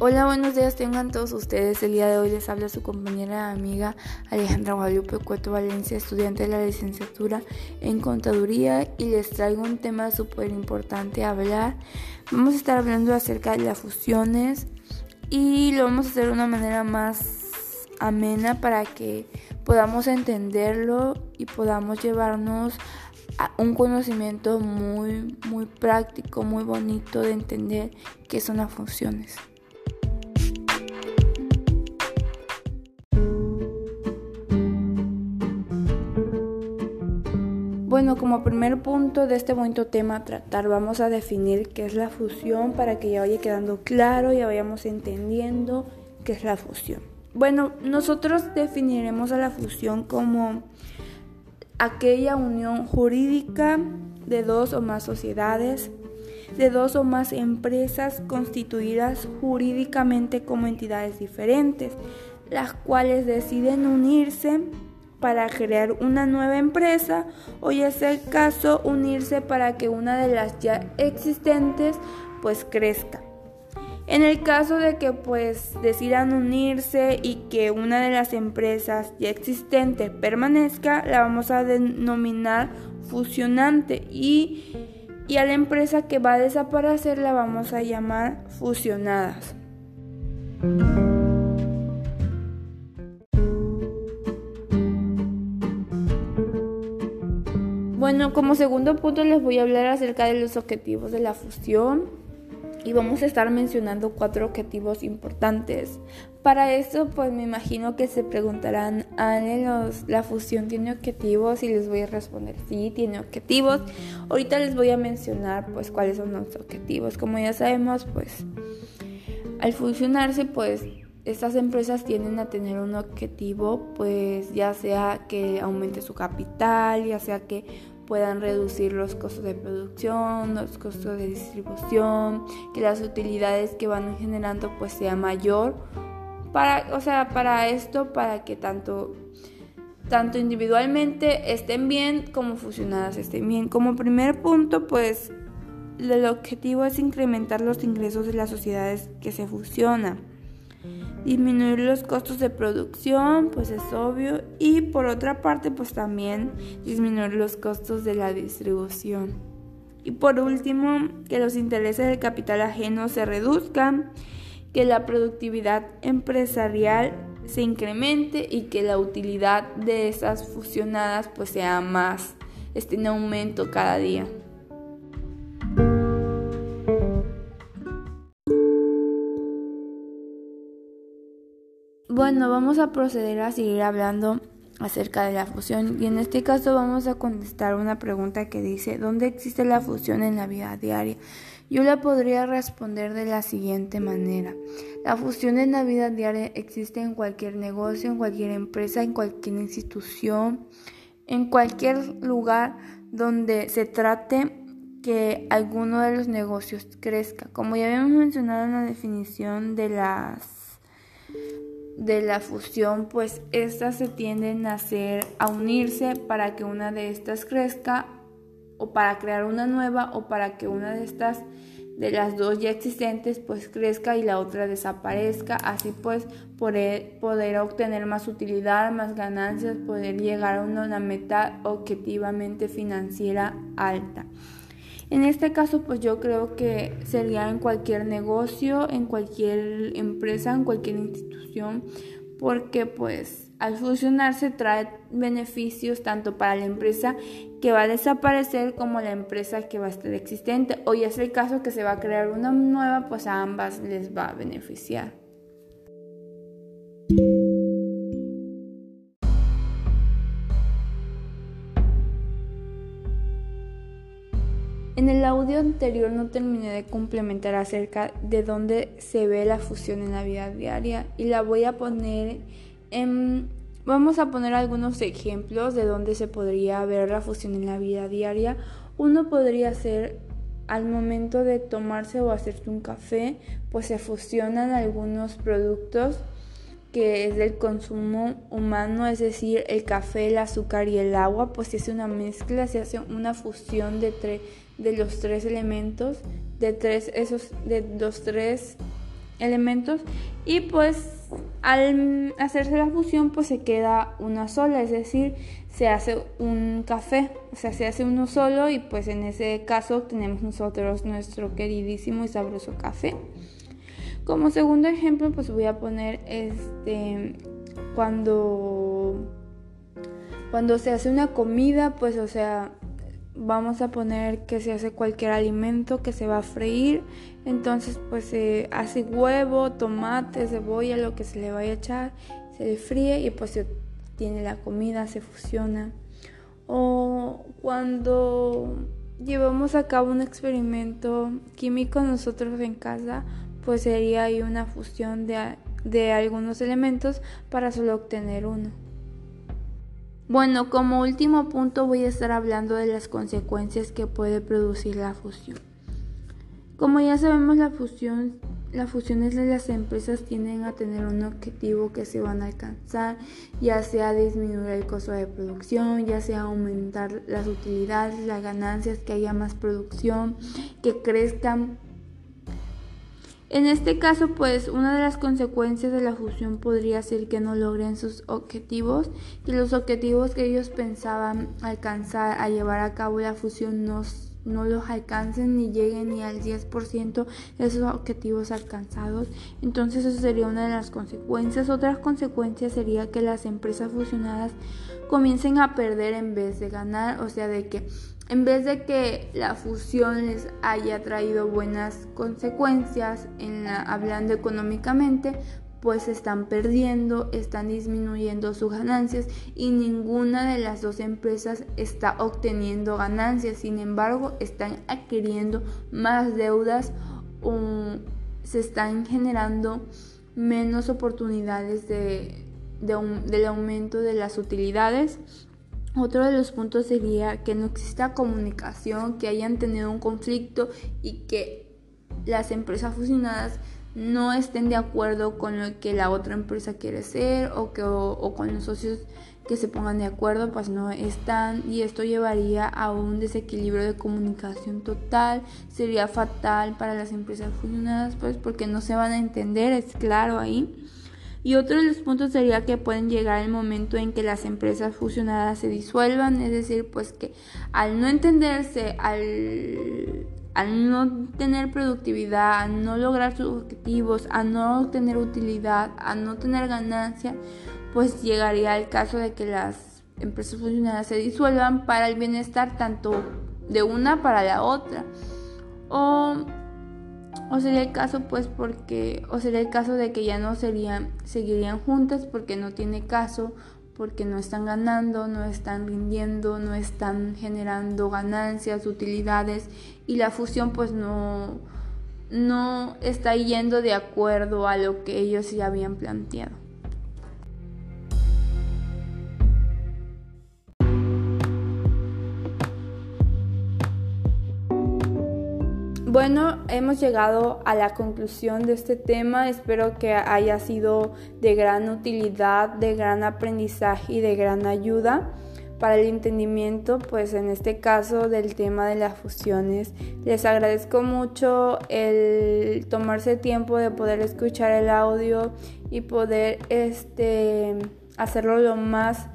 Hola, buenos días, tengan todos ustedes. El día de hoy les habla su compañera amiga Alejandra Guadalupe Cueto Valencia, estudiante de la licenciatura en Contaduría, y les traigo un tema súper importante a hablar. Vamos a estar hablando acerca de las fusiones y lo vamos a hacer de una manera más amena para que podamos entenderlo y podamos llevarnos a un conocimiento muy, muy práctico, muy bonito de entender qué son las funciones. Bueno, como primer punto de este bonito tema a tratar, vamos a definir qué es la fusión para que ya vaya quedando claro, ya vayamos entendiendo qué es la fusión. Bueno, nosotros definiremos a la fusión como aquella unión jurídica de dos o más sociedades, de dos o más empresas constituidas jurídicamente como entidades diferentes, las cuales deciden unirse para crear una nueva empresa o ya sea el caso unirse para que una de las ya existentes pues crezca. En el caso de que pues decidan unirse y que una de las empresas ya existentes permanezca, la vamos a denominar fusionante y, y a la empresa que va a desaparecer la vamos a llamar fusionadas. Bueno, como segundo punto les voy a hablar acerca de los objetivos de la fusión y vamos a estar mencionando cuatro objetivos importantes. Para esto, pues me imagino que se preguntarán, ¿Ale, la fusión tiene objetivos? Y les voy a responder, sí, tiene objetivos. Ahorita les voy a mencionar, pues, cuáles son los objetivos. Como ya sabemos, pues, al fusionarse, pues, estas empresas tienden a tener un objetivo, pues, ya sea que aumente su capital, ya sea que puedan reducir los costos de producción, los costos de distribución, que las utilidades que van generando pues sea mayor. Para, o sea, para esto, para que tanto, tanto individualmente estén bien como fusionadas estén bien. Como primer punto, pues el objetivo es incrementar los ingresos de las sociedades que se fusionan. Disminuir los costos de producción, pues es obvio. Y por otra parte, pues también disminuir los costos de la distribución. Y por último, que los intereses del capital ajeno se reduzcan, que la productividad empresarial se incremente y que la utilidad de esas fusionadas pues sea más, esté en aumento cada día. Bueno, vamos a proceder a seguir hablando acerca de la fusión y en este caso vamos a contestar una pregunta que dice ¿dónde existe la fusión en la vida diaria? Yo la podría responder de la siguiente manera. La fusión en la vida diaria existe en cualquier negocio, en cualquier empresa, en cualquier institución, en cualquier lugar donde se trate que alguno de los negocios crezca. Como ya habíamos mencionado en la definición de las de la fusión, pues estas se tienden a hacer, a unirse para que una de estas crezca o para crear una nueva o para que una de estas de las dos ya existentes pues crezca y la otra desaparezca, así pues poder, poder obtener más utilidad, más ganancias, poder llegar a una meta objetivamente financiera alta. En este caso, pues yo creo que sería en cualquier negocio, en cualquier empresa, en cualquier institución, porque pues al fusionarse trae beneficios tanto para la empresa que va a desaparecer como la empresa que va a estar existente. O ya es el caso que se va a crear una nueva, pues a ambas les va a beneficiar. Anterior no terminé de complementar acerca de dónde se ve la fusión en la vida diaria y la voy a poner en... Vamos a poner algunos ejemplos de dónde se podría ver la fusión en la vida diaria. Uno podría ser al momento de tomarse o hacerse un café, pues se fusionan algunos productos que es del consumo humano, es decir, el café, el azúcar y el agua, pues se hace una mezcla, se hace una fusión de, de los tres elementos, de, tres, esos, de los tres elementos y pues al hacerse la fusión pues se queda una sola, es decir, se hace un café, o sea, se hace uno solo y pues en ese caso tenemos nosotros nuestro queridísimo y sabroso café. Como segundo ejemplo pues voy a poner este cuando cuando se hace una comida pues o sea vamos a poner que se hace cualquier alimento que se va a freír. Entonces pues se hace huevo, tomate, cebolla, lo que se le vaya a echar, se le fríe y pues se tiene la comida, se fusiona. O cuando llevamos a cabo un experimento químico nosotros en casa, pues sería ahí una fusión de, de algunos elementos para solo obtener uno. Bueno, como último punto voy a estar hablando de las consecuencias que puede producir la fusión. Como ya sabemos, la fusión, las fusiones de las empresas tienden a tener un objetivo que se van a alcanzar, ya sea disminuir el costo de producción, ya sea aumentar las utilidades, las ganancias, que haya más producción, que crezcan en este caso, pues una de las consecuencias de la fusión podría ser que no logren sus objetivos y los objetivos que ellos pensaban alcanzar a llevar a cabo la fusión no, no los alcancen ni lleguen ni al 10% de esos objetivos alcanzados. Entonces eso sería una de las consecuencias. Otras consecuencias sería que las empresas fusionadas comiencen a perder en vez de ganar, o sea, de que en vez de que la fusión les haya traído buenas consecuencias en hablando económicamente, pues están perdiendo, están disminuyendo sus ganancias y ninguna de las dos empresas está obteniendo ganancias. Sin embargo, están adquiriendo más deudas o se están generando menos oportunidades de, del aumento de las utilidades otro de los puntos sería que no exista comunicación, que hayan tenido un conflicto y que las empresas fusionadas no estén de acuerdo con lo que la otra empresa quiere ser o, que, o, con los socios que se pongan de acuerdo, pues no están y esto llevaría a un desequilibrio de comunicación total, sería fatal para las empresas fusionadas, pues porque no se van a entender, es claro ahí. Y otro de los puntos sería que pueden llegar el momento en que las empresas fusionadas se disuelvan, es decir, pues que al no entenderse, al, no tener productividad, a no lograr sus objetivos, a no tener utilidad, a no tener ganancia, pues llegaría el caso de que las empresas fusionadas se disuelvan para el bienestar tanto de una para la otra. O o sería el caso pues porque o sería el caso de que ya no serían seguirían juntas porque no tiene caso porque no están ganando, no están rindiendo, no están generando ganancias, utilidades y la fusión pues no no está yendo de acuerdo a lo que ellos ya habían planteado. Bueno, hemos llegado a la conclusión de este tema. Espero que haya sido de gran utilidad, de gran aprendizaje y de gran ayuda para el entendimiento, pues en este caso del tema de las fusiones. Les agradezco mucho el tomarse tiempo de poder escuchar el audio y poder este hacerlo lo más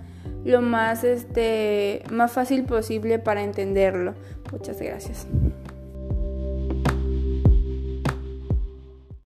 lo más este más fácil posible para entenderlo. Muchas gracias.